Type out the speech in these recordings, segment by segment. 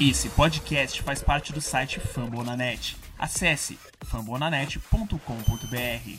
Esse podcast faz parte do site Fambonanet. Acesse fambonanet.com.br.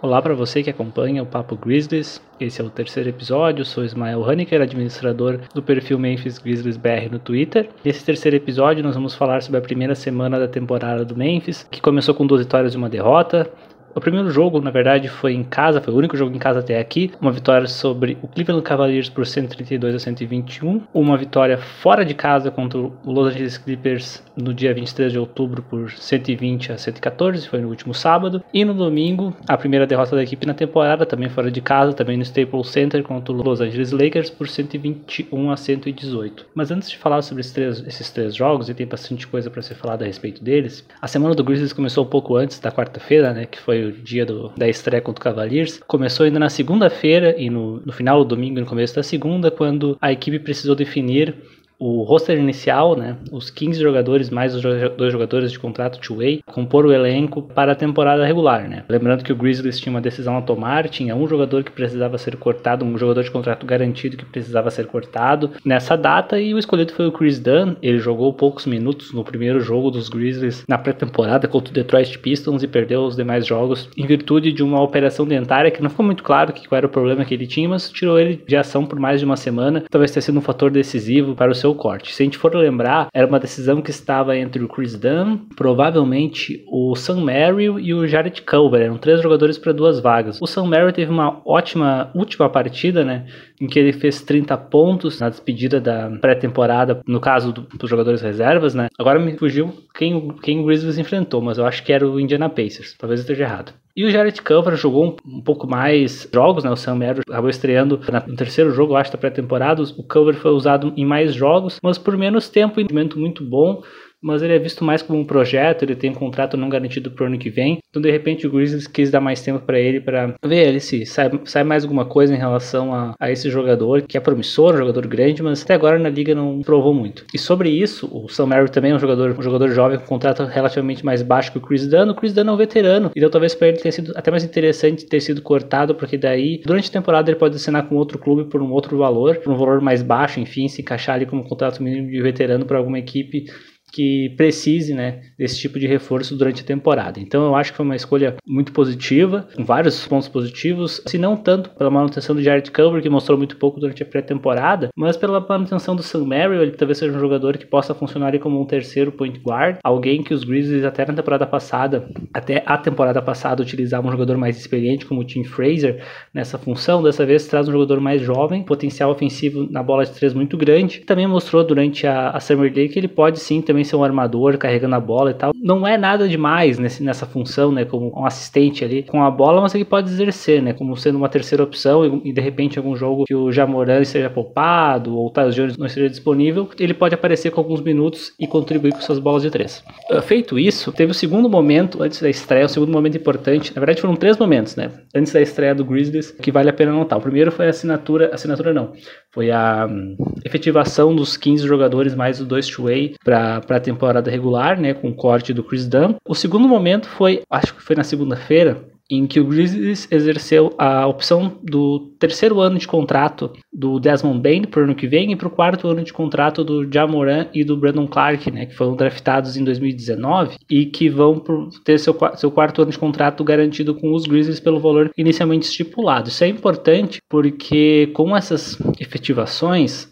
Olá para você que acompanha o Papo Grizzlies. Esse é o terceiro episódio. Sou Ismael Haneker, administrador do perfil Memphis Grizzlies BR no Twitter. Nesse terceiro episódio, nós vamos falar sobre a primeira semana da temporada do Memphis, que começou com duas vitórias e uma derrota. O primeiro jogo, na verdade, foi em casa, foi o único jogo em casa até aqui. Uma vitória sobre o Cleveland Cavaliers por 132 a 121. Uma vitória fora de casa contra o Los Angeles Clippers no dia 23 de outubro por 120 a 114, foi no último sábado. E no domingo, a primeira derrota da equipe na temporada, também fora de casa, também no Staples Center contra o Los Angeles Lakers por 121 a 118. Mas antes de falar sobre esses três, esses três jogos, e tem bastante coisa para ser falada a respeito deles, a semana do Grizzlies começou um pouco antes da quarta-feira, né, que foi o dia do, da estreia contra o Cavaliers. Começou ainda na segunda-feira e no, no final do domingo, no começo da segunda, quando a equipe precisou definir o roster inicial, né, os 15 jogadores mais os dois jogadores de contrato two-way, compor o elenco para a temporada regular, né? Lembrando que o Grizzlies tinha uma decisão a tomar, tinha um jogador que precisava ser cortado, um jogador de contrato garantido que precisava ser cortado nessa data e o escolhido foi o Chris Dunn. Ele jogou poucos minutos no primeiro jogo dos Grizzlies na pré-temporada contra o Detroit Pistons e perdeu os demais jogos em virtude de uma operação dentária que não ficou muito claro que qual era o problema que ele tinha, mas tirou ele de ação por mais de uma semana. Talvez tenha sido um fator decisivo para o seu corte. Se a gente for lembrar, era uma decisão que estava entre o Chris Dunn, provavelmente o Sam Merrill e o Jared Culver. Eram três jogadores para duas vagas. O Sam Merrill teve uma ótima última partida, né? Em que ele fez 30 pontos na despedida da pré-temporada, no caso do, dos jogadores reservas, né? Agora me fugiu quem, quem o Grizzlies enfrentou, mas eu acho que era o Indiana Pacers. Talvez eu esteja errado. E o Jared Culver jogou um, um, pouco mais jogos, né? O Sam Merrill acabou estreando no terceiro jogo, eu acho, da pré-temporada. O Culver foi usado em mais jogos, mas por menos tempo, um rendimento muito bom mas ele é visto mais como um projeto, ele tem um contrato não garantido pro ano que vem. Então, de repente, o Grizzlies quis dar mais tempo para ele para ver ele se sai, sai, mais alguma coisa em relação a, a, esse jogador, que é promissor, um jogador grande, mas até agora na liga não provou muito. E sobre isso, o Sam Merrill também é um jogador, um jogador jovem com um contrato relativamente mais baixo que o Chris Dunn. O Chris Dunn é um veterano, então talvez para ele tenha sido até mais interessante ter sido cortado, porque daí, durante a temporada, ele pode assinar com outro clube por um outro valor, por um valor mais baixo, enfim, se encaixar ali como contrato mínimo de veterano para alguma equipe que precise né, desse tipo de reforço durante a temporada. Então eu acho que foi uma escolha muito positiva, com vários pontos positivos, se não tanto pela manutenção do Jared Culver, que mostrou muito pouco durante a pré-temporada, mas pela manutenção do Sam Merrill, ele talvez seja um jogador que possa funcionar como um terceiro point guard, alguém que os Grizzlies até na temporada passada, até a temporada passada utilizavam um jogador mais experiente como o Tim Fraser nessa função, dessa vez traz um jogador mais jovem, potencial ofensivo na bola de três muito grande, também mostrou durante a, a Summer League que ele pode sim também também ser um armador carregando a bola e tal. Não é nada demais nesse, nessa função, né? Como um assistente ali com a bola, mas ele pode exercer, né? Como sendo uma terceira opção e, e de repente algum jogo que o Jamoran seja poupado ou o Tyus Jones não esteja disponível, ele pode aparecer com alguns minutos e contribuir com suas bolas de três. Uh, feito isso, teve o segundo momento antes da estreia, o segundo momento importante. Na verdade foram três momentos, né? Antes da estreia do Grizzlies que vale a pena notar. O primeiro foi a assinatura, assinatura não, foi a um, efetivação dos 15 jogadores mais os dois two-way para a temporada regular, né, com o corte do Chris Dunn. O segundo momento foi, acho que foi na segunda-feira, em que o Grizzlies exerceu a opção do terceiro ano de contrato do Desmond Bain para o ano que vem e para o quarto ano de contrato do Jamoran e do Brandon Clark, né, que foram draftados em 2019 e que vão ter seu, seu quarto ano de contrato garantido com os Grizzlies pelo valor inicialmente estipulado. Isso é importante porque com essas efetivações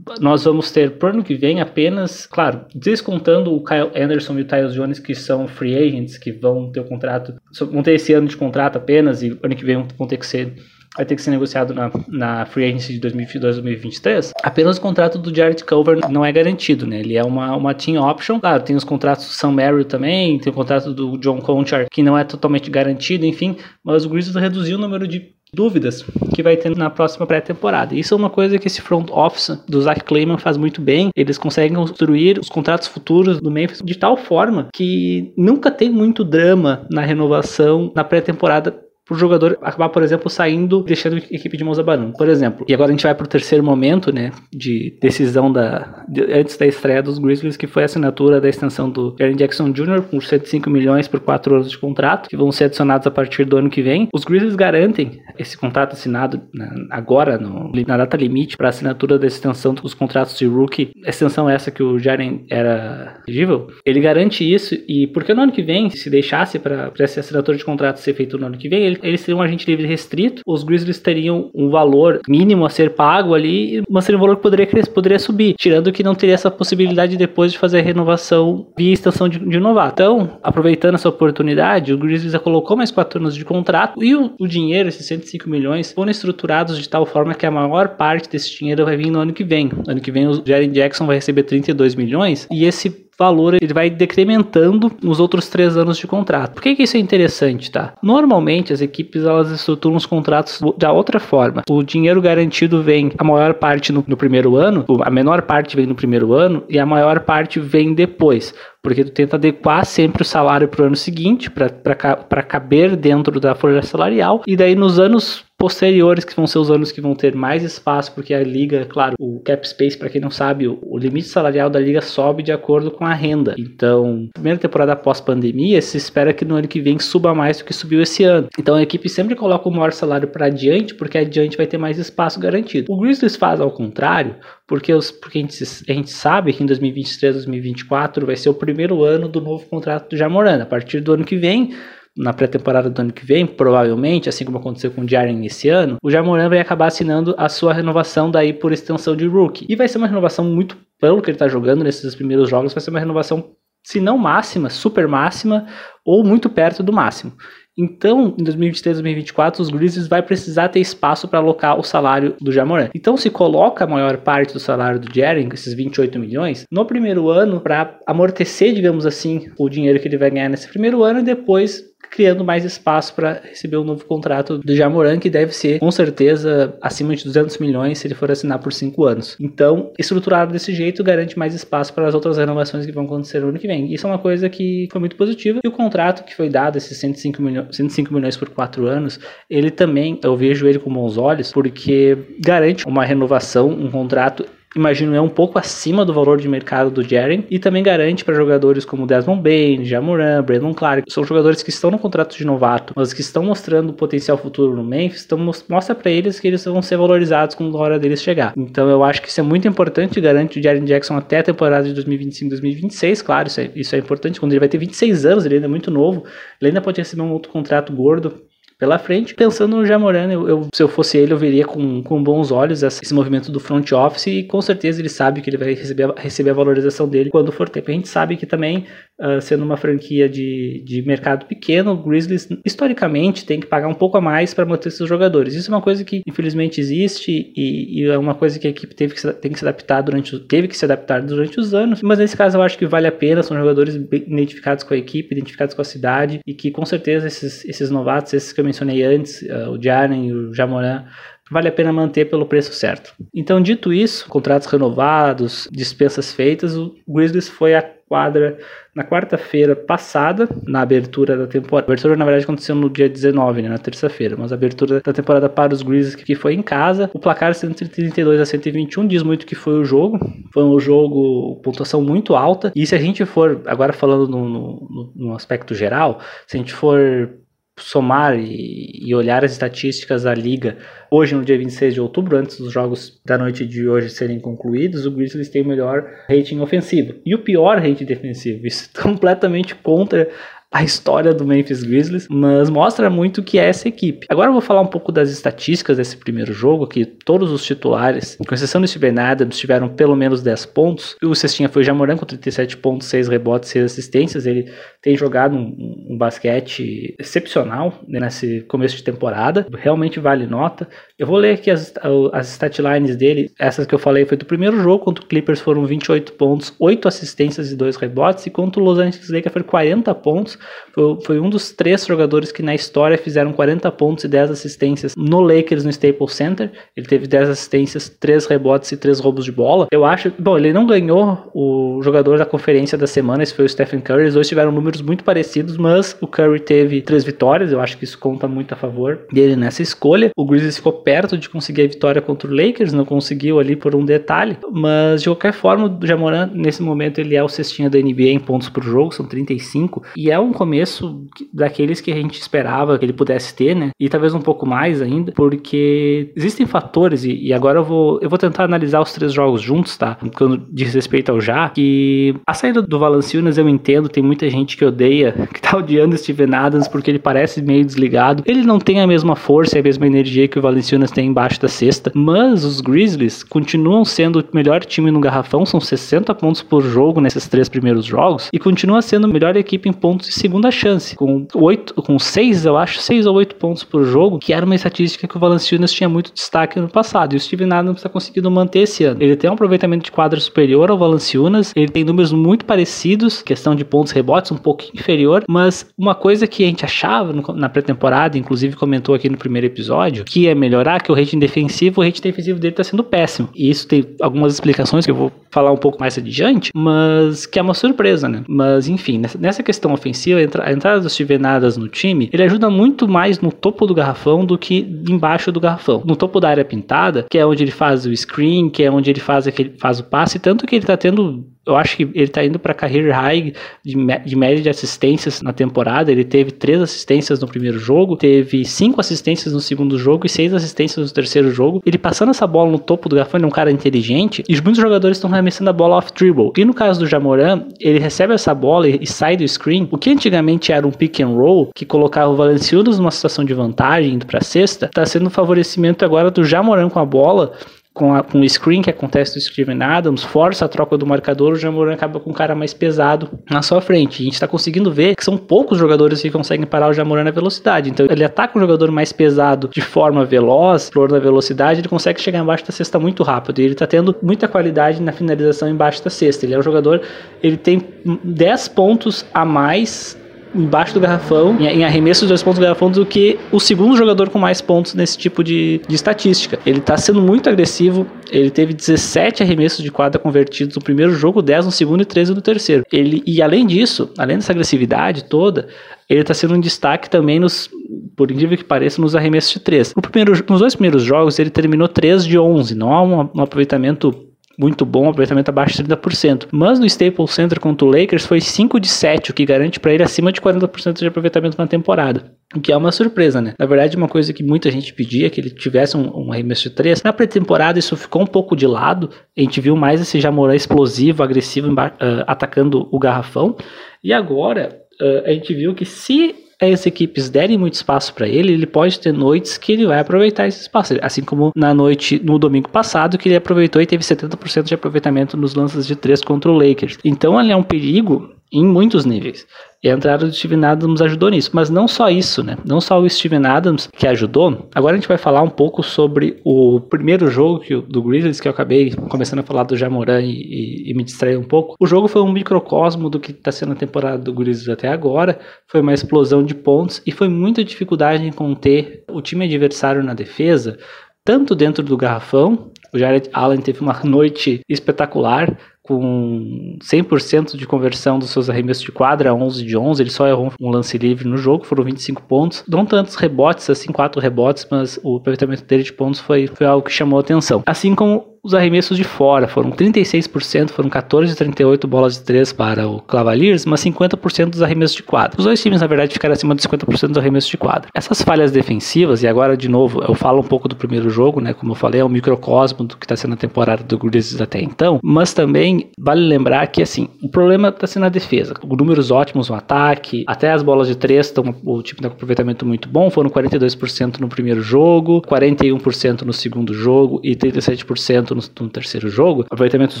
nós vamos ter pro ano que vem apenas, claro, descontando o Kyle Anderson e o Tyus Jones, que são free agents, que vão ter o contrato, vão ter esse ano de contrato apenas, e ano que vem vão ter que ser vai ter que ser negociado na, na Free Agency de 2022 2023, apenas o contrato do Jared Culver não é garantido, né? Ele é uma, uma team option. Claro, tem os contratos do Sam Merrill também, tem o contrato do John Conchar, que não é totalmente garantido, enfim, mas o Grizzlies reduziu o número de dúvidas que vai ter na próxima pré-temporada. Isso é uma coisa que esse front office do Zach Clayman faz muito bem. Eles conseguem construir os contratos futuros do Memphis de tal forma que nunca tem muito drama na renovação na pré-temporada pro jogador acabar, por exemplo, saindo, deixando a equipe de mãos abanando, por exemplo. E agora a gente vai pro terceiro momento, né, de decisão da de, antes da estreia dos Grizzlies, que foi a assinatura da extensão do Jaren Jackson Jr. por 105 milhões por 4 anos de contrato, que vão ser adicionados a partir do ano que vem. Os Grizzlies garantem esse contrato assinado né, agora no, na data limite para assinatura da extensão dos contratos de rookie, extensão essa que o Jaren era elegível. Ele garante isso e porque no ano que vem, se deixasse para essa assinatura de contrato ser feito no ano que vem, ele, eles seriam um agente livre restrito, os Grizzlies teriam um valor mínimo a ser pago ali, mas seria um valor que poderia, poderia subir, tirando que não teria essa possibilidade depois de fazer a renovação via extensão de, de novato. Então, aproveitando essa oportunidade, o Grizzlies já colocou mais quatro anos de contrato e o, o dinheiro, esses 105 milhões, foram estruturados de tal forma que a maior parte desse dinheiro vai vir no ano que vem. No ano que vem, o Jaren Jackson vai receber 32 milhões e esse valor ele vai decrementando nos outros três anos de contrato. Por que, que isso é interessante, tá? Normalmente as equipes elas estruturam os contratos da outra forma. O dinheiro garantido vem a maior parte no, no primeiro ano, a menor parte vem no primeiro ano e a maior parte vem depois porque tu tenta adequar sempre o salário para o ano seguinte, para caber dentro da folha salarial, e daí nos anos posteriores, que vão ser os anos que vão ter mais espaço, porque a liga, claro, o cap space, para quem não sabe, o, o, limite salarial da liga sobe de acordo com a renda. Então, primeira temporada após pandemia, se espera que no ano que vem suba mais do que subiu esse ano. Então, a equipe sempre coloca o maior salário para adiante, porque adiante vai ter mais espaço garantido. O Grizzlies faz ao contrário, porque, os, porque a, gente, a gente sabe que em 2023, 2024 vai ser o primeiro ano do novo contrato do Jamoran. A partir do ano que vem, na pré-temporada do ano que vem, provavelmente, assim como aconteceu com o Jaren esse ano, o Jamoran vai acabar assinando a sua renovação daí por extensão de rookie. E vai ser uma renovação muito, pelo que ele está jogando nesses primeiros jogos, vai ser uma renovação, se não máxima, super máxima, ou muito perto do máximo. Então, em 2023, 2024, os Grizzlies vai precisar ter espaço para alocar o salário do Jamoran. Então, se coloca a maior parte do salário do Jaren, esses 28 milhões, no primeiro ano para amortecer, digamos assim, o dinheiro que ele vai ganhar nesse primeiro ano e depois criando mais espaço para receber um novo contrato do Jamoran, que deve ser, com certeza, acima de 200 milhões se ele for assinar por 5 anos. Então, estruturado desse jeito garante mais espaço para as outras renovações que vão acontecer no ano que vem. Isso é uma coisa que foi muito positiva. E o contrato que foi dado, esses 105 milhões, 105 milhões por 4 anos, ele também, eu vejo ele com bons olhos, porque garante uma renovação, um contrato imagino é um pouco acima do valor de mercado do Jaren e também garante para jogadores como Desmond Bain, Jamoran, Brandon Clark, são jogadores que estão no contrato de novato, mas que estão mostrando potencial futuro no Memphis, então mostra para eles que eles vão ser valorizados quando a hora deles chegar. Então eu acho que isso é muito importante, garante o Jaren Jackson até a temporada de 2025-2026, claro, isso é, isso é importante, quando ele vai ter 26 anos, ele ainda é muito novo, ele ainda pode receber um outro contrato gordo pela frente. Pensando no Jamoran, eu, eu, se eu fosse ele, eu veria com, com bons olhos esse movimento do front office e com certeza ele sabe que ele vai receber, receber a valorização dele quando for tempo. A gente sabe que também, uh, sendo uma franquia de, de mercado pequeno, o Grizzlies historicamente tem que pagar um pouco a mais para manter seus jogadores. Isso é uma coisa que infelizmente existe e, e, é uma coisa que a equipe teve que se, tem que se adaptar durante teve que se adaptar durante os anos. Mas nesse caso eu acho que vale a pena, são jogadores identificados com a equipe, identificados com a cidade e que com certeza esses, esses novatos, esses mencionei antes, uh, o Jaren e o Jamoran, vale a pena manter pelo preço certo. Então, dito isso, contratos renovados, dispensas feitas, o Grizzlies foi a quadra na quarta-feira passada, na abertura da temporada. A abertura, na verdade, aconteceu no dia 19, né, na terça-feira, mas a abertura da temporada para os Grizzlies que foi em casa. O placar 132 a 121 diz muito que foi o jogo. Foi um jogo, pontuação muito alta. E se a gente for, agora falando no, no, no aspecto geral, se a gente for somar e, e, olhar as estatísticas da liga hoje no dia 26 de outubro, antes dos jogos da noite de hoje serem concluídos, o Grizzlies tem o melhor rating ofensivo e o pior rating defensivo. Isso é completamente contra a história do Memphis Grizzlies, mas mostra muito que é essa equipe. Agora eu vou falar um pouco das estatísticas desse primeiro jogo, que todos os titulares, com exceção do Steven Adams, tiveram pelo menos 10 pontos. O Cestinha foi o Jamoran com 37 pontos, 6 rebotes, 6 assistências. Ele tem jogado um, um basquete excepcional né, nesse começo de temporada, realmente vale nota. Eu vou ler aqui as, as statlines dele, essas que eu falei foi do primeiro jogo, contra o Clippers foram 28 pontos, 8 assistências e 2 rebotes, e contra o Los Angeles Lakers foi 40 pontos, Foi, foi, um dos três jogadores que na história fizeram 40 pontos e 10 assistências no Lakers no Staples Center. Ele teve 10 assistências, 3 rebotes e 3 roubos de bola. Eu acho, bom, ele não ganhou o jogador da conferência da semana, esse foi o Stephen Curry. Os dois tiveram números muito parecidos, mas o Curry teve três vitórias. Eu acho que isso conta muito a favor dele nessa escolha. O Grizzlies ficou perto de conseguir a vitória contra o Lakers, não conseguiu ali por um detalhe, mas de qualquer forma, o Jamoran nesse momento ele é o cestinha da NBA em pontos por jogo, são 35, e é um começo daqueles que a gente esperava que ele pudesse ter, né? E talvez um pouco mais ainda, porque existem fatores e, agora eu vou eu vou tentar analisar os três jogos juntos, tá? Quando diz respeito ao já, que a saída do Valanciunas eu entendo, tem muita gente que odeia, que tá odiando Steven Adams porque ele parece meio desligado. Ele não tem a mesma força e a mesma energia que o Valanciunas tem embaixo da cesta, mas os Grizzlies continuam sendo o melhor time no garrafão, são 60 pontos por jogo nesses três primeiros jogos e continua sendo a melhor equipe em pontos segunda chance, com oito, com seis, eu acho, seis ou oito pontos por jogo, que era uma estatística que o Valanciunas tinha muito destaque no passado. E o Steven Adams está conseguindo manter esse ano. Ele tem um aproveitamento de quadra superior ao Valanciunas, ele tem números muito parecidos, questão de pontos rebotes um pouco inferior, mas uma coisa que a gente achava na pré-temporada, inclusive comentou aqui no primeiro episódio, que é melhorar, que o rating defensivo, o rating defensivo dele está sendo péssimo. E isso tem algumas explicações que eu vou falar um pouco mais adiante, mas que é uma surpresa, né? Mas enfim, nessa questão ofensiva, a entrada dos Steven Adams no time, ele ajuda muito mais no topo do garrafão do que embaixo do garrafão. No topo da área pintada, que é onde ele faz o screen, que é onde ele faz, aquele, faz o passe, tanto que ele tá tendo eu acho que ele está indo para career high de, de, média de assistências na temporada. Ele teve três assistências no primeiro jogo, teve cinco assistências no segundo jogo e seis assistências no terceiro jogo. Ele passando essa bola no topo do garrafão, ele é um cara inteligente e muitos jogadores estão arremessando a bola off dribble. E no caso do Jamoran, ele recebe essa bola e, e sai do screen, o que antigamente era um pick and roll que colocava o Valenciunas numa situação de vantagem indo para a cesta, está sendo um favorecimento agora do Jamoran com a bola com, a, com o screen que acontece do Steven Adams, força a troca do marcador, o Jamoran acaba com um cara mais pesado na sua frente. A gente está conseguindo ver que são poucos jogadores que conseguem parar o Jamoran na velocidade. Então ele ataca um jogador mais pesado de forma veloz, flor da velocidade, ele consegue chegar embaixo da cesta muito rápido. E ele está tendo muita qualidade na finalização embaixo da cesta. Ele é um jogador, ele tem 10 pontos a mais embaixo do garrafão, em arremesso de dois pontos do garrafão, do que o segundo jogador com mais pontos nesse tipo de, de estatística. Ele está sendo muito agressivo, ele teve 17 arremessos de quadra convertidos no primeiro jogo, 10 no segundo e 13 no terceiro. Ele, e além disso, além dessa agressividade toda, ele está sendo um destaque também nos, por incrível que pareça, nos arremessos de 3. No primeiro, nos dois primeiros jogos, ele terminou 3 de 11, não há um, um aproveitamento muito bom, aproveitamento abaixo de 30%. Mas no Staples Center contra o Lakers foi 5 de 7, o que garante para ele acima de 40% de aproveitamento na temporada. O que é uma surpresa, né? Na verdade, uma coisa que muita gente pedia, que ele tivesse um, um arremesso de 3. Na pré-temporada, isso ficou um pouco de lado. A gente viu mais esse Jamorã explosivo, agressivo, uh, atacando o garrafão. E agora, uh, a gente viu que se as equipes derem muito espaço para ele, ele pode ter noites que ele vai aproveitar esse espaço. Assim como na noite, no domingo passado, que ele aproveitou e teve 70% de aproveitamento nos lances de 3 contra o Lakers. Então ele é um perigo em muitos níveis. E a entrada do Steven Adams ajudou nisso. Mas não só isso, né? Não só o Steven Adams que ajudou. Agora a gente vai falar um pouco sobre o primeiro jogo que, do Grizzlies, que eu acabei começando a falar do Jamoran e, e, e me distrair um pouco. O jogo foi um microcosmo do que está sendo a temporada do Grizzlies até agora. Foi uma explosão de pontos e foi muita dificuldade em conter o time adversário na defesa, tanto dentro do garrafão. O Jared Allen teve uma noite espetacular, com 100% de conversão dos seus arremessos de quadra, 11 de 11, ele só errou um lance livre no jogo, foram 25 pontos. Não tantos rebotes, assim, 4 rebotes, mas o aproveitamento dele de pontos foi, foi algo que chamou atenção. Assim como os arremessos de fora foram 36%, foram 14 de 38 bolas de 3 para o Cavaliers, mas 50% dos arremessos de quadra. Os dois times, na verdade, ficaram acima de 50% dos arremessos de quadra. Essas falhas defensivas, e agora, de novo, eu falo um pouco do primeiro jogo, né? Como eu falei, é um microcosmo do que está sendo a temporada do Grizzlies até então, mas também vale lembrar que, assim, o problema está sendo a defesa. Números ótimos no ataque, até as bolas de 3 estão, o time está com aproveitamento muito bom, foram 42% no primeiro jogo, 41% no segundo jogo e 37% no, no terceiro jogo, aproveitamentos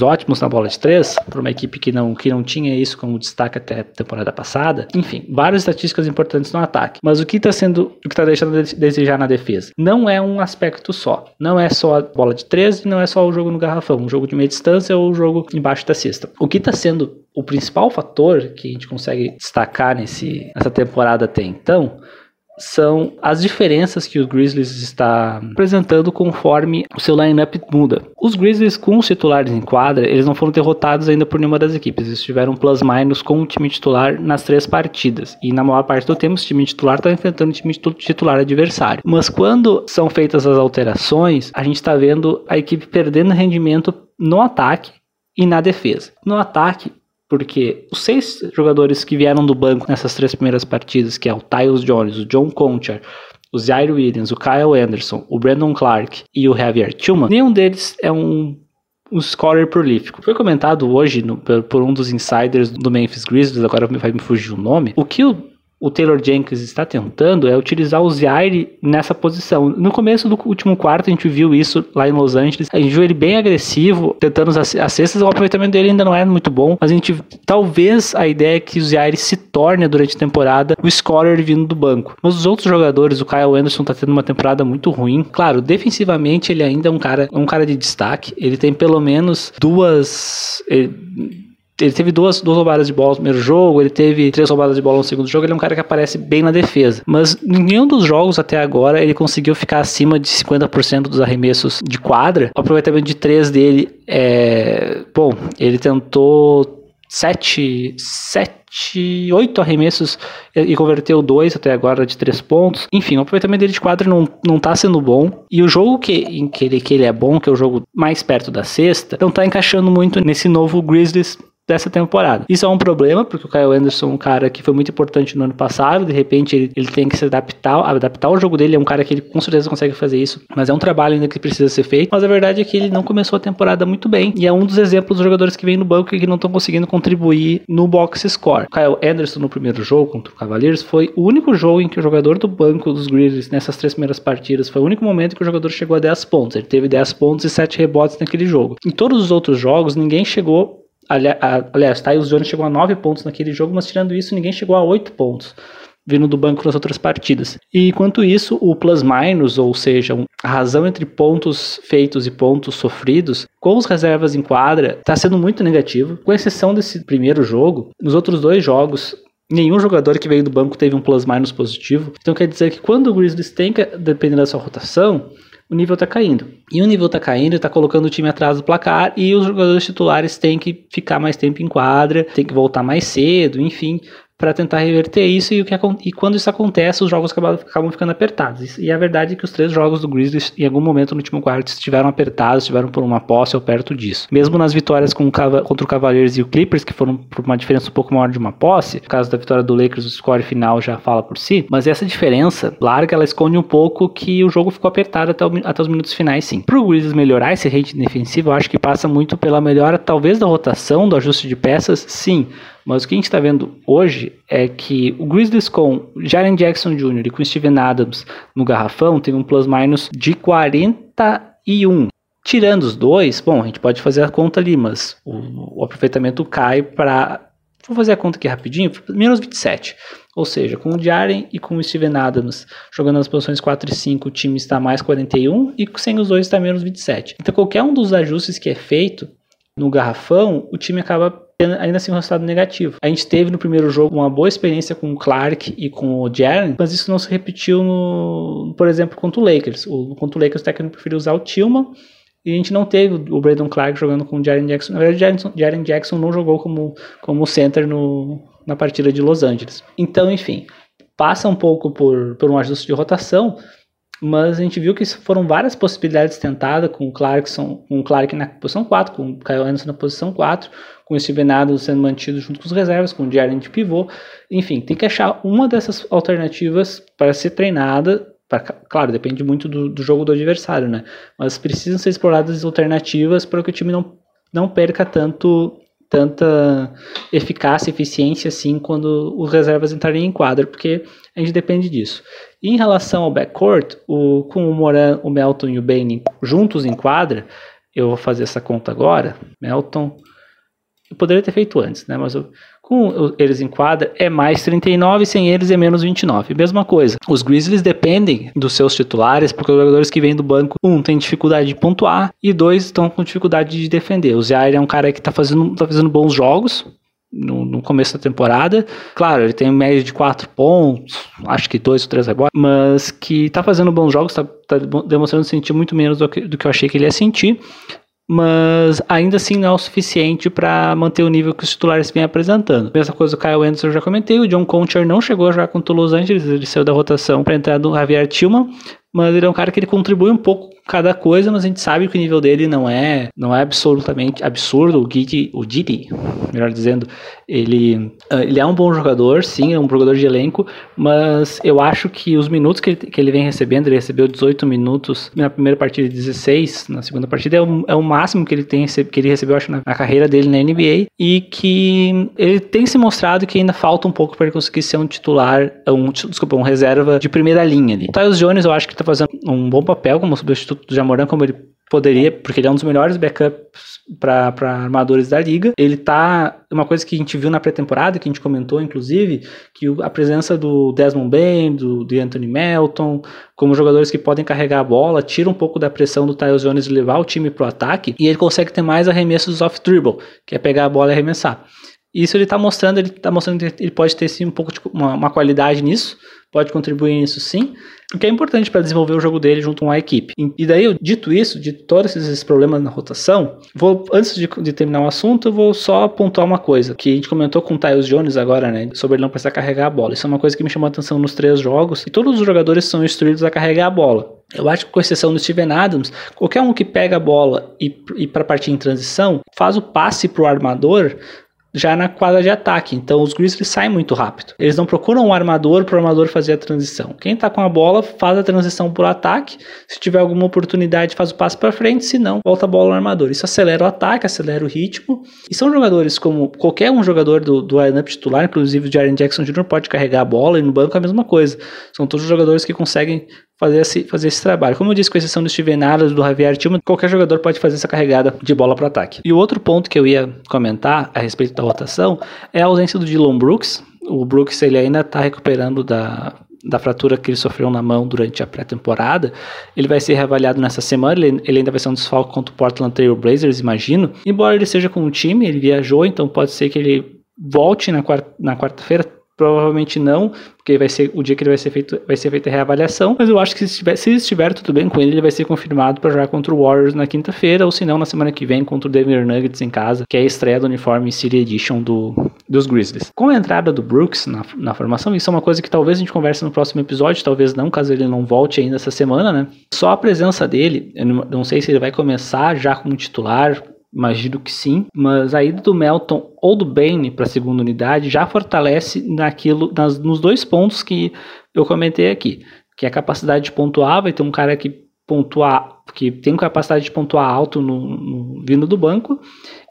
ótimos na bola de três, para uma equipe que não, que não tinha isso como destaque até a temporada passada. Enfim, várias estatísticas importantes no ataque. Mas o que está sendo, o que está deixando a desejar na defesa? Não é um aspecto só. Não é só a bola de três e não é só o jogo no garrafão, um jogo de meia distância ou o jogo embaixo da cesta. O que está sendo o principal fator que a gente consegue destacar nesse, nessa temporada até então são as diferenças que os Grizzlies está apresentando conforme o seu lineup muda. Os Grizzlies com os titulares em quadra, eles não foram derrotados ainda por nenhuma das equipes. Eles tiveram plus minus com o time titular nas três partidas. E na maior parte do tempo, o time titular está enfrentando o time titular adversário. Mas quando são feitas as alterações, a gente está vendo a equipe perdendo rendimento no ataque e na defesa. No ataque, porque os seis jogadores que vieram do banco nessas três primeiras partidas, que é o Tyus Jones, o John Conchar, o Zaire Williams, o Kyle Anderson, o Brandon Clark e o Javier Tillman, nenhum deles é um, um scorer prolífico. Foi comentado hoje no, por, um dos insiders do Memphis Grizzlies, agora vai me fugir o nome, o que o o Taylor Jenkins está tentando é utilizar o Zaire nessa posição. No começo do último quarto, a gente viu isso lá em Los Angeles. A gente viu ele bem agressivo, tentando as, as cestas. O aproveitamento dele ainda não é muito bom, mas a gente talvez a ideia é que o Zaire se torne durante a temporada o scorer vindo do banco. Mas os outros jogadores, o Kyle Anderson está tendo uma temporada muito ruim. Claro, defensivamente ele ainda é um cara, um cara de destaque. Ele tem pelo menos duas. Ele, ele teve duas, duas roubadas de bola no primeiro jogo, ele teve três roubadas de bola no segundo jogo, ele é um cara que aparece bem na defesa. Mas nenhum dos jogos até agora ele conseguiu ficar acima de 50% dos arremessos de quadra. O aproveitamento de três dele é. Bom, ele tentou sete, sete, oito arremessos e converteu dois até agora de três pontos. Enfim, o aproveitamento dele de quadra não, não tá sendo bom. E o jogo que, em que ele, que ele é bom, que é o jogo mais perto da sexta, não tá encaixando muito nesse novo Grizzlies dessa temporada. Isso é um problema, porque o Kyle Anderson é um cara que foi muito importante no ano passado, de repente ele, ele tem que se adaptar, adaptar o jogo dele, é um cara que ele com certeza consegue fazer isso, mas é um trabalho ainda que precisa ser feito, mas a verdade é que ele não começou a temporada muito bem, e é um dos exemplos dos jogadores que vem no banco e que não estão conseguindo contribuir no box score. O Kyle Anderson no primeiro jogo contra o Cavaliers foi o único jogo em que o jogador do banco dos Grizzlies nessas três primeiras partidas foi o único momento que o jogador chegou a 10 pontos. Ele teve 10 pontos e 7 rebotes naquele jogo. Em todos os outros jogos, ninguém chegou Aliás, Tyus Jones chegou a 9 pontos naquele jogo, mas tirando isso, ninguém chegou a 8 pontos vindo do banco nas outras partidas. E enquanto isso, o plus-minus, ou seja, a razão entre pontos feitos e pontos sofridos, com os reservas em quadra, está sendo muito negativo. Com exceção desse primeiro jogo, nos outros dois jogos, nenhum jogador que veio do banco teve um plus-minus positivo. Então quer dizer que quando o Grizzlies tem dependendo da sua rotação, o nível está caindo. E o nível está caindo, está colocando o time atrás do placar e os jogadores titulares têm que ficar mais tempo em quadra, tem que voltar mais cedo, enfim, para tentar reverter isso e, o que, e quando isso acontece, os jogos acabam, acabam ficando apertados. E a verdade é que os três jogos do Grizzlies, em algum momento no último quarto, estiveram apertados, estiveram por uma posse ou perto disso. Mesmo nas vitórias com, contra o Cavaliers e o Clippers, que foram por uma diferença um pouco maior de uma posse, no caso da vitória do Lakers, o score final já fala por si, mas essa diferença larga, ela esconde um pouco que o jogo ficou apertado até, o, até os minutos finais, sim. Para o Grizzlies melhorar esse rating defensivo, eu acho que passa muito pela melhora, talvez, da rotação, do ajuste de peças, sim, mas o que a gente está vendo hoje é que o Grizzlies com Jaren Jackson Jr. e com Steven Adams no garrafão tem um plus-minus de 41. Tirando os dois, bom, a gente pode fazer a conta ali, mas o, o aproveitamento cai para. Vou fazer a conta aqui rapidinho, menos 27. Ou seja, com o Jaren e com o Steven Adams jogando nas posições 4 e 5, o time está mais 41 e sem os dois está menos 27. Então, qualquer um dos ajustes que é feito no garrafão, o time acaba ainda assim um resultado negativo. A gente teve no primeiro jogo uma boa experiência com o Clark e com o Jaren, mas isso não se repetiu no, por exemplo, contra o Lakers. O, contra o Lakers o técnico preferiu usar o Tillman e a gente não teve o Brandon Clark jogando com o Jaren Jackson. Na verdade, o Jaren Jackson não jogou como, como center no, na partida de Los Angeles. Então, enfim, passa um pouco por, por um ajuste de rotação, mas a gente viu que foram várias possibilidades tentadas com o Clarkson, com o Clark na posição 4, com o Kyle Anderson na posição 4, com o Steven Adams sendo mantido junto com os reservas, com o Jaren de pivô. Enfim, tem que achar uma dessas alternativas para ser treinada. Pra, claro, depende muito do, do, jogo do adversário, né? Mas precisam ser exploradas alternativas para que o time não, não perca tanto tanta eficácia, eficiência assim quando os reservas entrarem em quadra, porque a gente depende disso. E em relação ao backcourt, o, com o Moran, o Melton e o Bain juntos em quadra, eu vou fazer essa conta agora. Melton. Eu poderia ter feito antes, né? Mas eu, com eles em quadra é mais 39, sem eles é menos 29. Mesma coisa. Os Grizzlies dependem dos seus titulares, porque os jogadores que vêm do banco, um, tem dificuldade de pontuar e dois estão com dificuldade de defender. O Zaire é um cara que está fazendo, tá fazendo bons jogos, no, no, começo da temporada. Claro, ele tem média de 4 pontos, acho que 2 ou 3 rebotes, mas que tá fazendo bons jogos, tá, tá, demonstrando sentir muito menos do que, do que eu achei que ele ia sentir. Mas ainda assim não é o suficiente para manter o nível que os titulares vêm apresentando. Mesma coisa o Kyle Anderson eu já comentei, o John Concher não chegou a jogar contra o Los Angeles, ele saiu da rotação para entrar no Javier Tillman, mas ele é um cara que ele contribui um pouco cada coisa, mas a gente sabe que o nível dele não é não é absolutamente absurdo. O Didi, o Didi melhor dizendo, ele, ah, ele é um bom jogador, sim, é um jogador de elenco, mas eu acho que os minutos que ele, que ele vem recebendo, ele recebeu 18 minutos na primeira partida 16, na segunda partida, é o, é o máximo que ele tem que ele recebeu, acho, na, na carreira dele na NBA, e que ele tem se mostrado que ainda falta um pouco para ele conseguir ser um titular, um, desculpa, um reserva de primeira linha ali. O Tyus Jones, eu acho que está fazendo um bom papel como substituto do Jamoran, como ele poderia, porque ele é um dos melhores backups para armadores da liga. Ele tá. Uma coisa que a gente viu na pré-temporada, que a gente comentou, inclusive, que a presença do Desmond Bain, do, do Anthony Melton, como jogadores que podem carregar a bola, tira um pouco da pressão do Tyus Jones e levar o time pro ataque, e ele consegue ter mais arremessos off dribble, que é pegar a bola e arremessar. Isso ele está mostrando, ele está mostrando que ele pode ter sim um pouco de uma, uma qualidade nisso, pode contribuir nisso sim, o que é importante para desenvolver o jogo dele junto com a equipe. E daí, dito isso, de todos esses problemas na rotação, vou antes de, de, terminar o assunto, eu vou só pontuar uma coisa que a gente comentou com o Tyus Jones agora, né, sobre ele não precisar carregar a bola. Isso é uma coisa que me chamou a atenção nos três jogos. E todos os jogadores são instruídos a carregar a bola. Eu acho que, com exceção do Steven Adams, qualquer um que pega a bola e, e para partir em transição, faz o passe para o armador já na quadra de ataque. Então os Grizzlies saem muito rápido. Eles não procuram um armador para o armador fazer a transição. Quem está com a bola faz a transição por ataque. Se tiver alguma oportunidade, faz o passe para frente. Se não, volta a bola no armador. Isso acelera o ataque, acelera o ritmo. E são jogadores como qualquer um jogador do, do lineup titular, inclusive o Jaren Jackson Jr. pode carregar a bola e no banco é a mesma coisa. São todos jogadores que conseguem fazer esse, fazer esse trabalho. Como eu disse, com exceção do Steven Adams, do Javier Tillman, qualquer jogador pode fazer essa carregada de bola para ataque. E o outro ponto que eu ia comentar a respeito da rotação é a ausência do Dylan Brooks. O Brooks ele ainda está recuperando da, da fratura que ele sofreu na mão durante a pré-temporada. Ele vai ser reavaliado nessa semana. Ele, ele, ainda vai ser um desfalque contra o Portland Trail Blazers, imagino. Embora ele seja com o time, ele viajou, então pode ser que ele volte na quarta-feira. Provavelmente não, porque vai ser o dia que ele vai ser feito, vai ser feita a reavaliação. Mas eu acho que se estiver, se estiver tudo bem com ele, ele vai ser confirmado para jogar contra o Warriors na quinta-feira, ou se não, na semana que vem contra o Denver Nuggets em casa, que é a estreia do uniforme City Edition do, dos Grizzlies. Com a entrada do Brooks na, na formação, isso é uma coisa que talvez a gente converse no próximo episódio, talvez não, caso ele não volte ainda essa semana, né? Só a presença dele, eu não sei se ele vai começar já como titular, Imagino que sim, mas a ida do Melton ou do Bane para a segunda unidade já fortalece naquilo, nas, nos dois pontos que eu comentei aqui, que é a capacidade de pontuar, vai ter um cara que pontuar, que tem capacidade de pontuar alto no, no vindo do banco,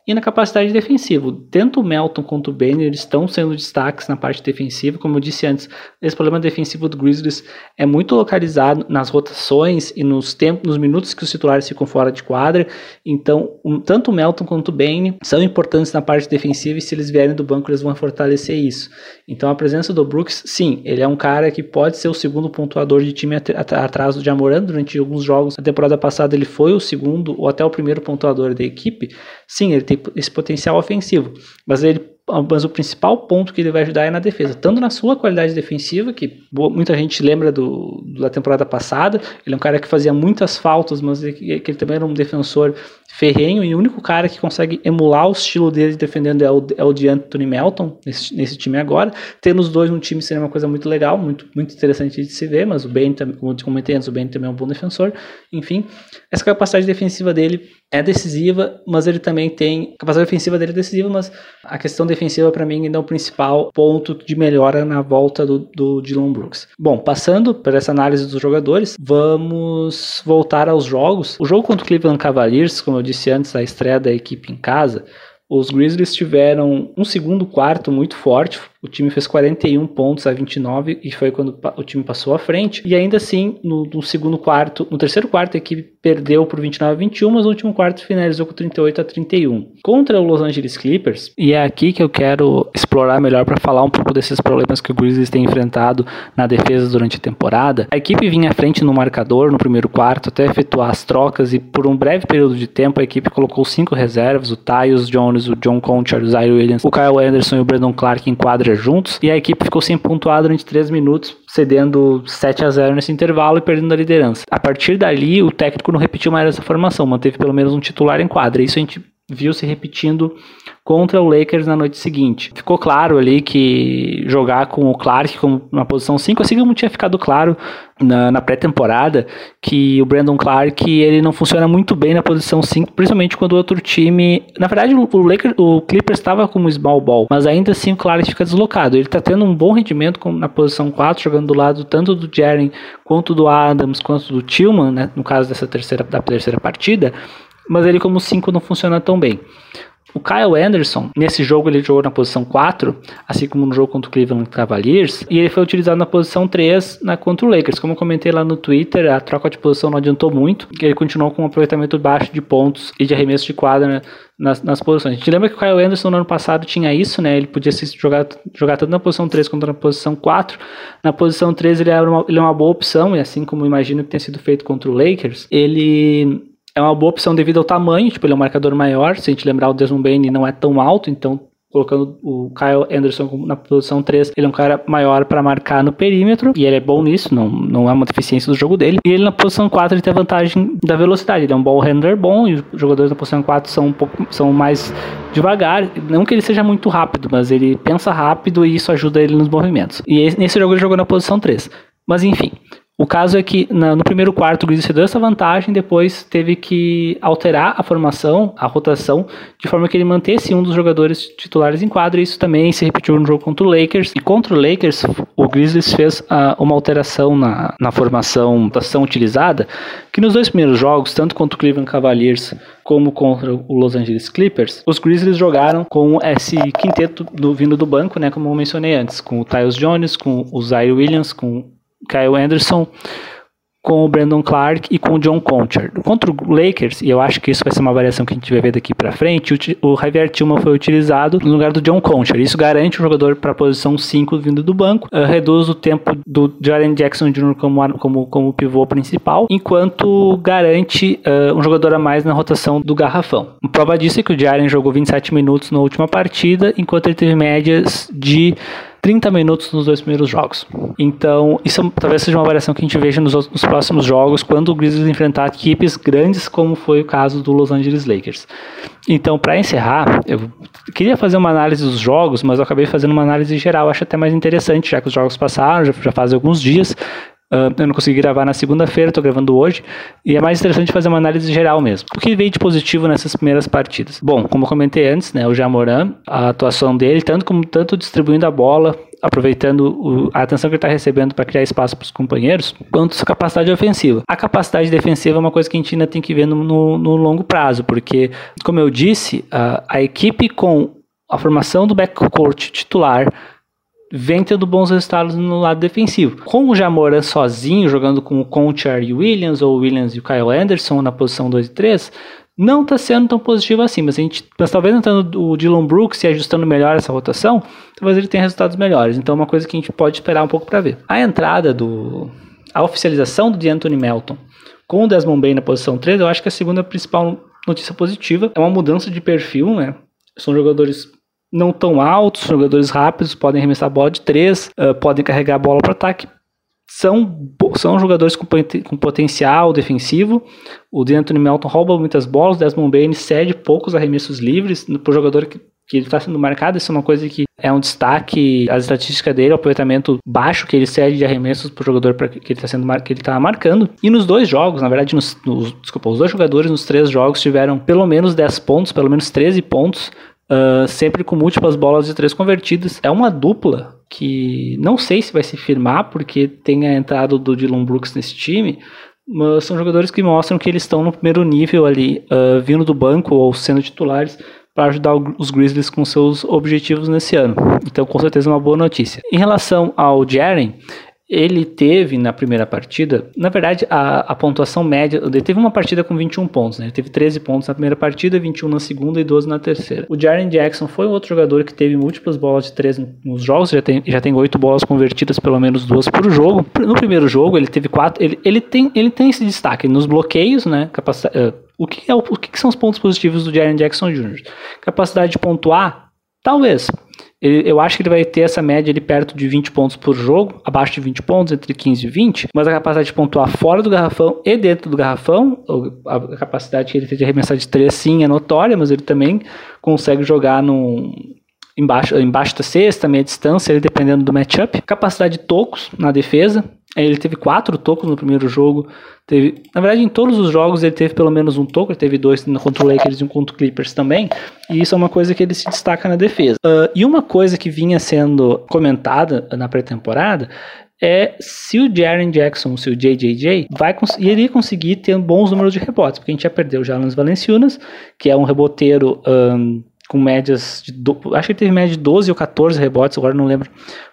e na capacidade defensiva. Tanto o Melton quanto o Banner estão sendo destaques na parte defensiva. Como eu disse antes, esse problema defensivo do Grizzlies é muito localizado nas rotações e nos tempos, nos minutos que os titulares ficam fora de quadra. Então, um, tanto o Melton quanto o Bane são importantes na parte defensiva e se eles vierem do banco, eles vão fortalecer isso. Então, a presença do Brooks, sim, ele é um cara que pode ser o segundo pontuador de time at atrás do Jamoran durante alguns jogos. Na temporada passada, ele foi o segundo ou até o primeiro pontuador da equipe. Sim, ele tem esse potencial ofensivo, mas ele mas o principal ponto que ele vai ajudar é na defesa, tanto na sua qualidade defensiva, que muita gente lembra do, da temporada passada, ele é um cara que fazia muitas faltas, mas ele, que ele também era um defensor ferrenho, e o único cara que consegue emular o estilo dele defendendo é o, é o de Anthony Melton, nesse, nesse time agora, tendo os dois no time seria uma coisa muito legal, muito, muito interessante de se ver, mas o Ben, como eu comentei antes, o Ben também é um bom defensor, enfim, essa capacidade defensiva dele é decisiva, mas ele também tem. A capacidade ofensiva dele é decisiva, mas a questão defensiva para mim ainda é o principal ponto de melhora na volta do, do Dylan Brooks. Bom, passando por essa análise dos jogadores, vamos voltar aos jogos. O jogo contra o Cleveland Cavaliers, como eu disse antes, a estreia da equipe em casa, os Grizzlies tiveram um segundo quarto muito forte, o time fez 41 pontos a 29 e foi quando o time passou à frente. E ainda assim, no, no segundo quarto, no terceiro quarto, a equipe perdeu por 29 a 21, mas no último quarto finalizou com 38 a 31. Contra o Los Angeles Clippers, e é aqui que eu quero explorar melhor para falar um pouco desses problemas que o Grizzlies tem enfrentado na defesa durante a temporada. A equipe vinha à frente no marcador no primeiro quarto até efetuar as trocas e por um breve período de tempo a equipe colocou cinco reservas, o Tyus Jones, o John Conchar, o Zaire Williams, o Kyle Anderson e o Brandon Clark em quadra juntos e a equipe ficou sem pontuar durante 3 minutos, cedendo 7 a 0 nesse intervalo e perdendo a liderança. A partir dali, o técnico não repetiu mais essa formação, manteve pelo menos um titular em quadra. Isso a gente viu se repetindo contra o Lakers na noite seguinte. Ficou claro ali que jogar com o Clark na posição 5, assim como tinha ficado claro na, na pré-temporada, que o Brandon Clark ele não funciona muito bem na posição 5, principalmente quando o outro time. Na verdade, o, Lakers, o Clippers estava como small ball, mas ainda assim o Clark fica deslocado. Ele está tendo um bom rendimento na posição 4, jogando do lado tanto do Jaren quanto do Adams, quanto do Tillman, né, no caso dessa terceira, da terceira partida mas ele como 5 não funciona tão bem. O Kyle Anderson, nesse jogo ele jogou na posição 4, assim como no jogo contra o Cleveland Cavaliers, e ele foi utilizado na posição 3 na, contra o Lakers. Como eu comentei lá no Twitter, a troca de posição não adiantou muito, ele continuou com um aproveitamento baixo de pontos e de arremesso de quadra né, nas, nas, posições. A gente lembra que o Kyle Anderson no ano passado tinha isso, né? Ele podia se jogar, jogar tanto na posição 3 quanto na posição 4. Na posição 3 ele, era uma, ele é uma boa opção, e assim como imagino que tenha sido feito contra o Lakers, ele é uma boa opção devido ao tamanho, tipo, ele é um marcador maior. Se a gente lembrar, o Desmond Bain não é tão alto, então colocando o Kyle Anderson na posição 3, ele é um cara maior para marcar no perímetro, e ele é bom nisso, não, não é uma deficiência do jogo dele. E ele na posição 4 ele tem a vantagem da velocidade, ele é um ball handler bom, e os jogadores na posição 4 são um pouco são mais devagar, não que ele seja muito rápido, mas ele pensa rápido e isso ajuda ele nos movimentos. E nesse jogo ele jogou na posição 3. Mas enfim, o caso é que na, no primeiro quarto o Grizzlies deu essa vantagem, depois teve que alterar a formação, a rotação, de forma que ele mantesse um dos jogadores titulares em quadro. E isso também se repetiu no jogo contra o Lakers. E contra o Lakers, o Grizzlies fez uh, uma alteração na, na formação, rotação utilizada, que nos dois primeiros jogos, tanto contra o Cleveland Cavaliers como contra o Los Angeles Clippers, os Grizzlies jogaram com esse quinteto do, vindo do banco, né, como eu mencionei antes, com o Tyus Jones, com o Zaire Williams, com Kyle Anderson com o Brandon Clark e com o John Conchar. Contra o Lakers, e eu acho que isso vai ser uma variação que a gente vai ver daqui para frente, o, Javier Tillman foi utilizado no lugar do John Conchar. Isso garante o jogador para a posição 5 vindo do banco, uh, reduz o tempo do Jaren Jackson Jr. como, como, como pivô principal, enquanto garante uh, um jogador a mais na rotação do garrafão. Prova disso é que o Jaren jogou 27 minutos na última partida, enquanto ele teve médias de 30 minutos nos dois primeiros jogos. Então, isso talvez seja uma variação que a gente veja nos, nos próximos jogos, quando o Grizzlies enfrentar equipes grandes, como foi o caso do Los Angeles Lakers. Então, para encerrar, eu queria fazer uma análise dos jogos, mas eu acabei fazendo uma análise geral, acho até mais interessante, já que os jogos passaram, já, já faz alguns dias. Uh, eu não consegui gravar na segunda-feira, estou gravando hoje, e é mais interessante fazer uma análise geral mesmo. O que veio de positivo nessas primeiras partidas? Bom, como eu comentei antes, né, o Jamoran, a atuação dele, tanto como tanto distribuindo a bola, aproveitando a atenção que ele está recebendo para criar espaço para os companheiros, quanto sua capacidade ofensiva. A capacidade defensiva é uma coisa que a gente ainda tem que ver no, no, no longo prazo, porque, como eu disse, a equipe com a formação do backcourt titular vem tendo bons resultados no lado defensivo. Com o Jamoran sozinho, jogando com o Conchar e o Williams, ou o Williams e o Kyle Anderson na posição 2 e 3, não está sendo tão positivo assim, mas, a gente, mas talvez entrando o Dylan Brooks e ajustando melhor essa rotação, talvez ele tenha resultados melhores. Então é uma coisa que a gente pode esperar um pouco para ver. A entrada do... a oficialização do D'Anthony Melton com o Desmond Bain na posição 3, eu acho que a segunda principal notícia positiva é uma mudança de perfil, né? São jogadores não tão altos, jogadores rápidos, podem arremessar a bola de três, uh, podem carregar a bola para ataque. São, são jogadores com, com potencial defensivo. O D'Anthony Melton rouba muitas bolas, o Desmond Bain cede poucos arremessos livres para o jogador que, que está sendo marcado. Isso é uma coisa que é um destaque. A estatística dele, o aproveitamento baixo que ele cede de arremessos para o jogador que ele está sendo que ele tá marcando. E nos dois jogos, na verdade, nos, nos, desculpa, os dois jogadores nos três jogos tiveram pelo menos 10 pontos, pelo menos 13 pontos uh, sempre com múltiplas bolas de três convertidas. É uma dupla que não sei se vai se firmar, porque tem a entrada do Dylan Brooks nesse time, mas são jogadores que mostram que eles estão no primeiro nível ali, uh, vindo do banco ou sendo titulares para ajudar os Grizzlies com seus objetivos nesse ano. Então, com certeza, uma boa notícia. Em relação ao Jaren, ele teve na primeira partida, na verdade, a, a pontuação média, ele teve uma partida com 21 pontos, né? Ele teve 13 pontos na primeira partida, 21 na segunda e 12 na terceira. O Jaren Jackson foi outro jogador que teve múltiplas bolas de 3 nos jogos, já tem, já tem 8 bolas convertidas, pelo menos duas por jogo. No primeiro jogo, ele teve 4, ele, ele, tem, ele tem esse destaque nos bloqueios, né? Uh, o que, é, o que, são os pontos positivos do Jaren Jackson Jr.? Capacidade de pontuar? Talvez. Ele, eu acho que ele vai ter essa média ali perto de 20 pontos por jogo, abaixo de 20 pontos, entre 15 e 20, mas a capacidade de pontuar fora do garrafão e dentro do garrafão, a capacidade que ele tem de arremessar de 3 sim é notória, mas ele também consegue jogar num, embaixo, embaixo da cesta, meia distância, dependendo do matchup. Capacidade de tocos na defesa, ele teve quatro tocos no primeiro jogo. Teve, na verdade, em todos os jogos ele teve pelo menos um toco. Ele teve dois contra o Lakers e um contra o Clippers também. E isso é uma coisa que ele se destaca na defesa. Uh, e uma coisa que vinha sendo comentada na pré-temporada é se o Jaren Jackson, se o JJJ, vai iria conseguir ter bons números de rebotes, porque a gente já perdeu o Jalans Valenciunas, que é um reboteiro um, com médias de. Do, acho que ele teve média de 12 ou 14 rebotes, agora não lembro,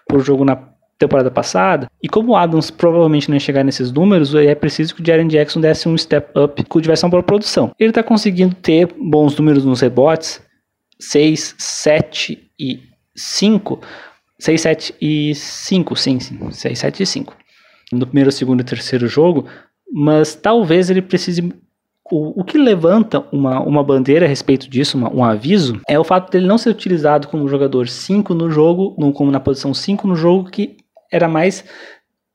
por jogo na temporada passada. E como o Adams provavelmente não ia chegar nesses números, é preciso que o Jaren Jackson desse um step up com diversão para a produção. Ele está conseguindo ter bons números nos rebotes, 6, 7 e 5. 6, 7 e 5, sim, sim. 6, 7 e 5. No primeiro, segundo e terceiro jogo, mas talvez ele precise o, o, que levanta uma, uma bandeira a respeito disso, uma, um aviso, é o fato dele não ser utilizado como jogador 5 no jogo, no, como na posição 5 no jogo, que era mais.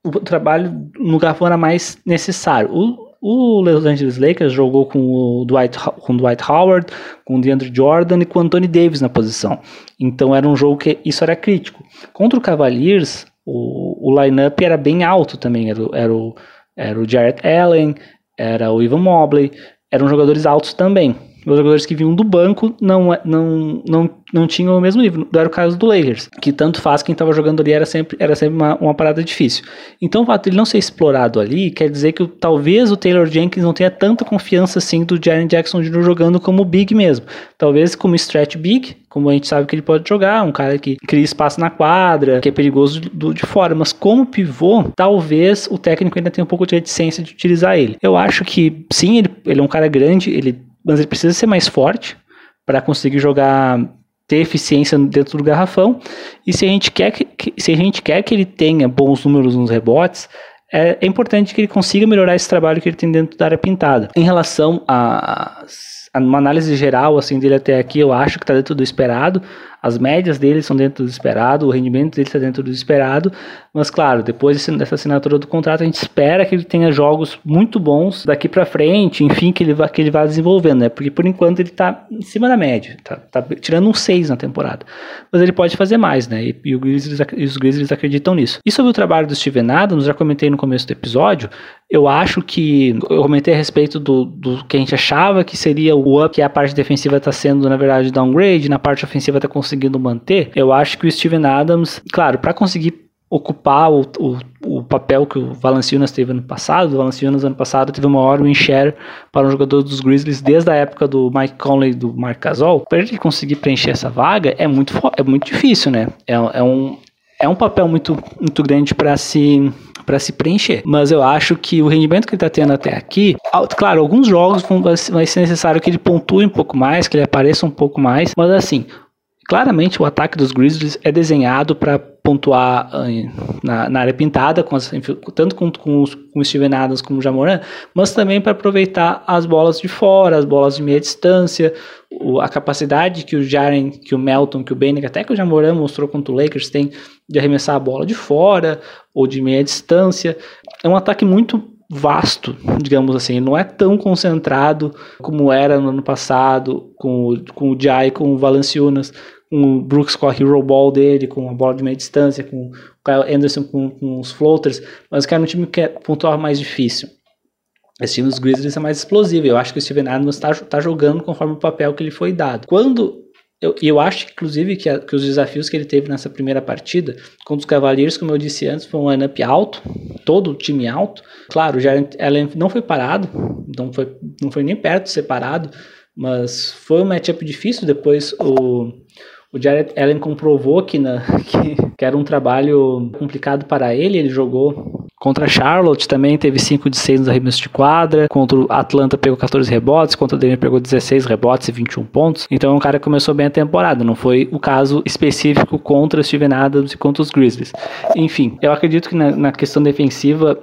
O trabalho no garrafão era mais necessário. O, o Los Angeles Lakers jogou com o Dwight, com o Dwight Howard, com o DeAndre Jordan e com o Anthony Davis na posição. Então era um jogo que isso era crítico. Contra o Cavaliers, o, o line-up era bem alto também. Era, era, o, era o Jarrett Allen, era o Ivan Mobley, eram jogadores altos também os jogadores que vinham do banco não, é, não, não, não tinham o mesmo nível. Era o caso do Lakers, que tanto faz quem estava jogando ali era sempre, era sempre uma, uma parada difícil. Então o fato de ele não ser explorado ali quer dizer que talvez o Taylor Jenkins não tenha tanta confiança assim do Jaren Jackson Jr. jogando como big mesmo. Talvez como stretch big, como a gente sabe que ele pode jogar, um cara que cria espaço na quadra, que é perigoso do, de fora, mas como pivô, talvez o técnico ainda tenha um pouco de reticência de utilizar ele. Eu acho que sim, ele, ele é um cara grande, ele mas ele precisa ser mais forte para conseguir jogar ter eficiência dentro do garrafão. E se a gente quer que, se a gente quer que ele tenha bons números nos rebotes, é, é importante que ele consiga melhorar esse trabalho que ele tem dentro da área pintada. Em relação a, a uma análise geral assim dele até aqui, eu acho que está dentro do esperado. As médias dele são dentro do esperado, o rendimento dele está dentro do esperado, mas claro, depois dessa assinatura do contrato, a gente espera que ele tenha jogos muito bons daqui para frente, enfim, que ele, vá, que ele vá desenvolvendo, né? Porque por enquanto ele está em cima da média, tá, tá tirando um 6 na temporada. Mas ele pode fazer mais, né? E, e, Grizzlies, e os Grizzlies acreditam nisso. E sobre o trabalho do Steven Adams, já comentei no começo do episódio, eu acho que eu comentei a respeito do, do que a gente achava que seria o up, que a parte defensiva está sendo, na verdade, downgrade, na parte ofensiva está conseguindo manter. Eu acho que o Steven Adams, claro, para conseguir ocupar o, o, o, papel que o Valanciunas teve ano passado. O Valanciunas ano passado teve uma hora win share para um jogador dos Grizzlies desde a época do Mike Conley e do Mark Gasol. Para ele conseguir preencher essa vaga é muito, é muito difícil, né? É, é, um, é um papel muito, muito grande para se para se preencher. Mas eu acho que o rendimento que ele está tendo até aqui, claro, alguns jogos vão, vai ser necessário que ele pontue um pouco mais, que ele apareça um pouco mais, mas assim, claramente o ataque dos Grizzlies é desenhado para pontuar na, na, área pintada, com as, tanto com, com, os, com o Steven Adams como o Jamoran, mas também para aproveitar as bolas de fora, as bolas de meia distância, o, a capacidade que o Jaren, que o Melton, que o Bennett, até que o Jamoran mostrou contra o Lakers, tem de arremessar a bola de fora ou de meia distância. É um ataque muito vasto, digamos assim, não é tão concentrado como era no ano passado com o, com o Jai, com o Valanciunas, o Brooks com a hero ball dele, com a bola de meia distância, com o Kyle Anderson com, com os floaters, mas que era um time que é pontuar mais difícil. Esse time dos Grizzlies é mais explosivo. Eu acho que o Steven Adams está tá jogando conforme o papel que ele foi dado. Quando eu, eu acho, inclusive, que, a, que, os desafios que ele teve nessa primeira partida contra os Cavaliers, como eu disse antes, foi um lineup alto, todo o time alto. Claro, Jaren Allen não foi parado, não foi, não foi nem perto de ser parado, Mas foi um matchup difícil. Depois o, o Jared Allen comprovou que, na, que, que era um trabalho complicado para ele. Ele jogou Contra Charlotte também teve 5 de 6 nos arremessos de quadra. Contra o Atlanta pegou 14 rebotes. Contra o Denver pegou 16 rebotes e 21 pontos. Então é um cara começou bem a temporada. Não foi o caso específico contra o Steven Adams e contra os Grizzlies. Enfim, eu acredito que na, na questão defensiva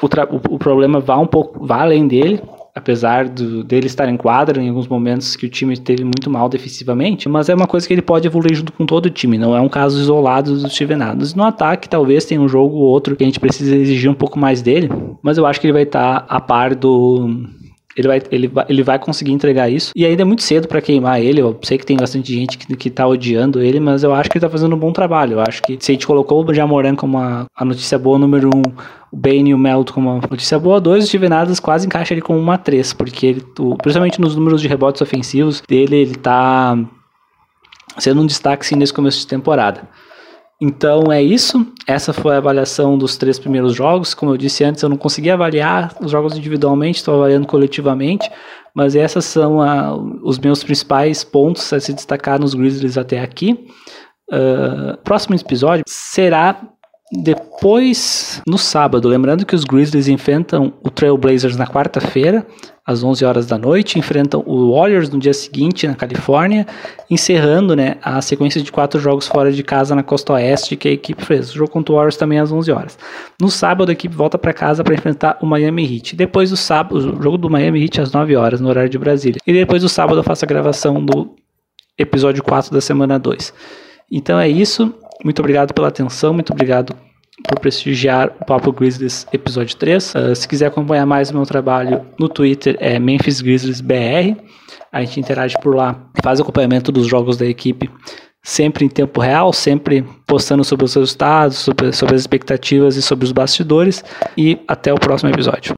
o, o, o problema vai um pouco vai além dele apesar do, dele estar em quadra em alguns momentos que o time esteve muito mal defensivamente, mas é uma coisa que ele pode evoluir junto com todo o time, não é um caso isolado do Steven Adams. No ataque, talvez tenha um jogo ou outro que a gente precisa exigir um pouco mais dele, mas eu acho que ele vai estar a par do ele vai, ele, vai, ele vai conseguir entregar isso. E ainda é muito cedo para queimar ele. Eu sei que tem bastante gente que, que tá odiando ele, mas eu acho que ele tá fazendo um bom trabalho. Eu acho que se a gente colocou o Jamoran como a, a notícia boa número um, o Bane e o Melt como uma notícia boa, dois o Steven Adams quase encaixa ele como uma três, porque ele, o, principalmente nos números de rebotes ofensivos dele, ele tá sendo um destaque sim nesse começo de temporada. Então é isso. Essa foi a avaliação dos três primeiros jogos. Como eu disse antes, eu não consegui avaliar os jogos individualmente, estou avaliando coletivamente. Mas esses são a, os meus principais pontos a se destacar nos Grizzlies até aqui. Uh, próximo episódio será depois, no sábado, lembrando que os Grizzlies enfrentam o Trailblazers na quarta-feira, às 11 horas da noite, enfrentam o Warriors no dia seguinte na Califórnia, encerrando né, a sequência de quatro jogos fora de casa na costa oeste que a equipe fez. O jogo contra o Warriors também às 11 horas. No sábado, a equipe volta para casa para enfrentar o Miami Heat. Depois do sábado, o jogo do Miami Heat às 9 horas, no horário de Brasília. E depois do sábado, eu faço a gravação do episódio 4 da semana 2. Então é isso. Muito obrigado pela atenção, muito obrigado por prestigiar o Papo Grizzlies episódio 3. Uh, ah, se quiser acompanhar mais o meu trabalho no Twitter é Memphis Grizzlies BR. A gente interage por lá, faz acompanhamento dos jogos da equipe sempre em tempo real, sempre postando sobre os resultados, sobre, sobre as expectativas e sobre os bastidores. E até o próximo episódio.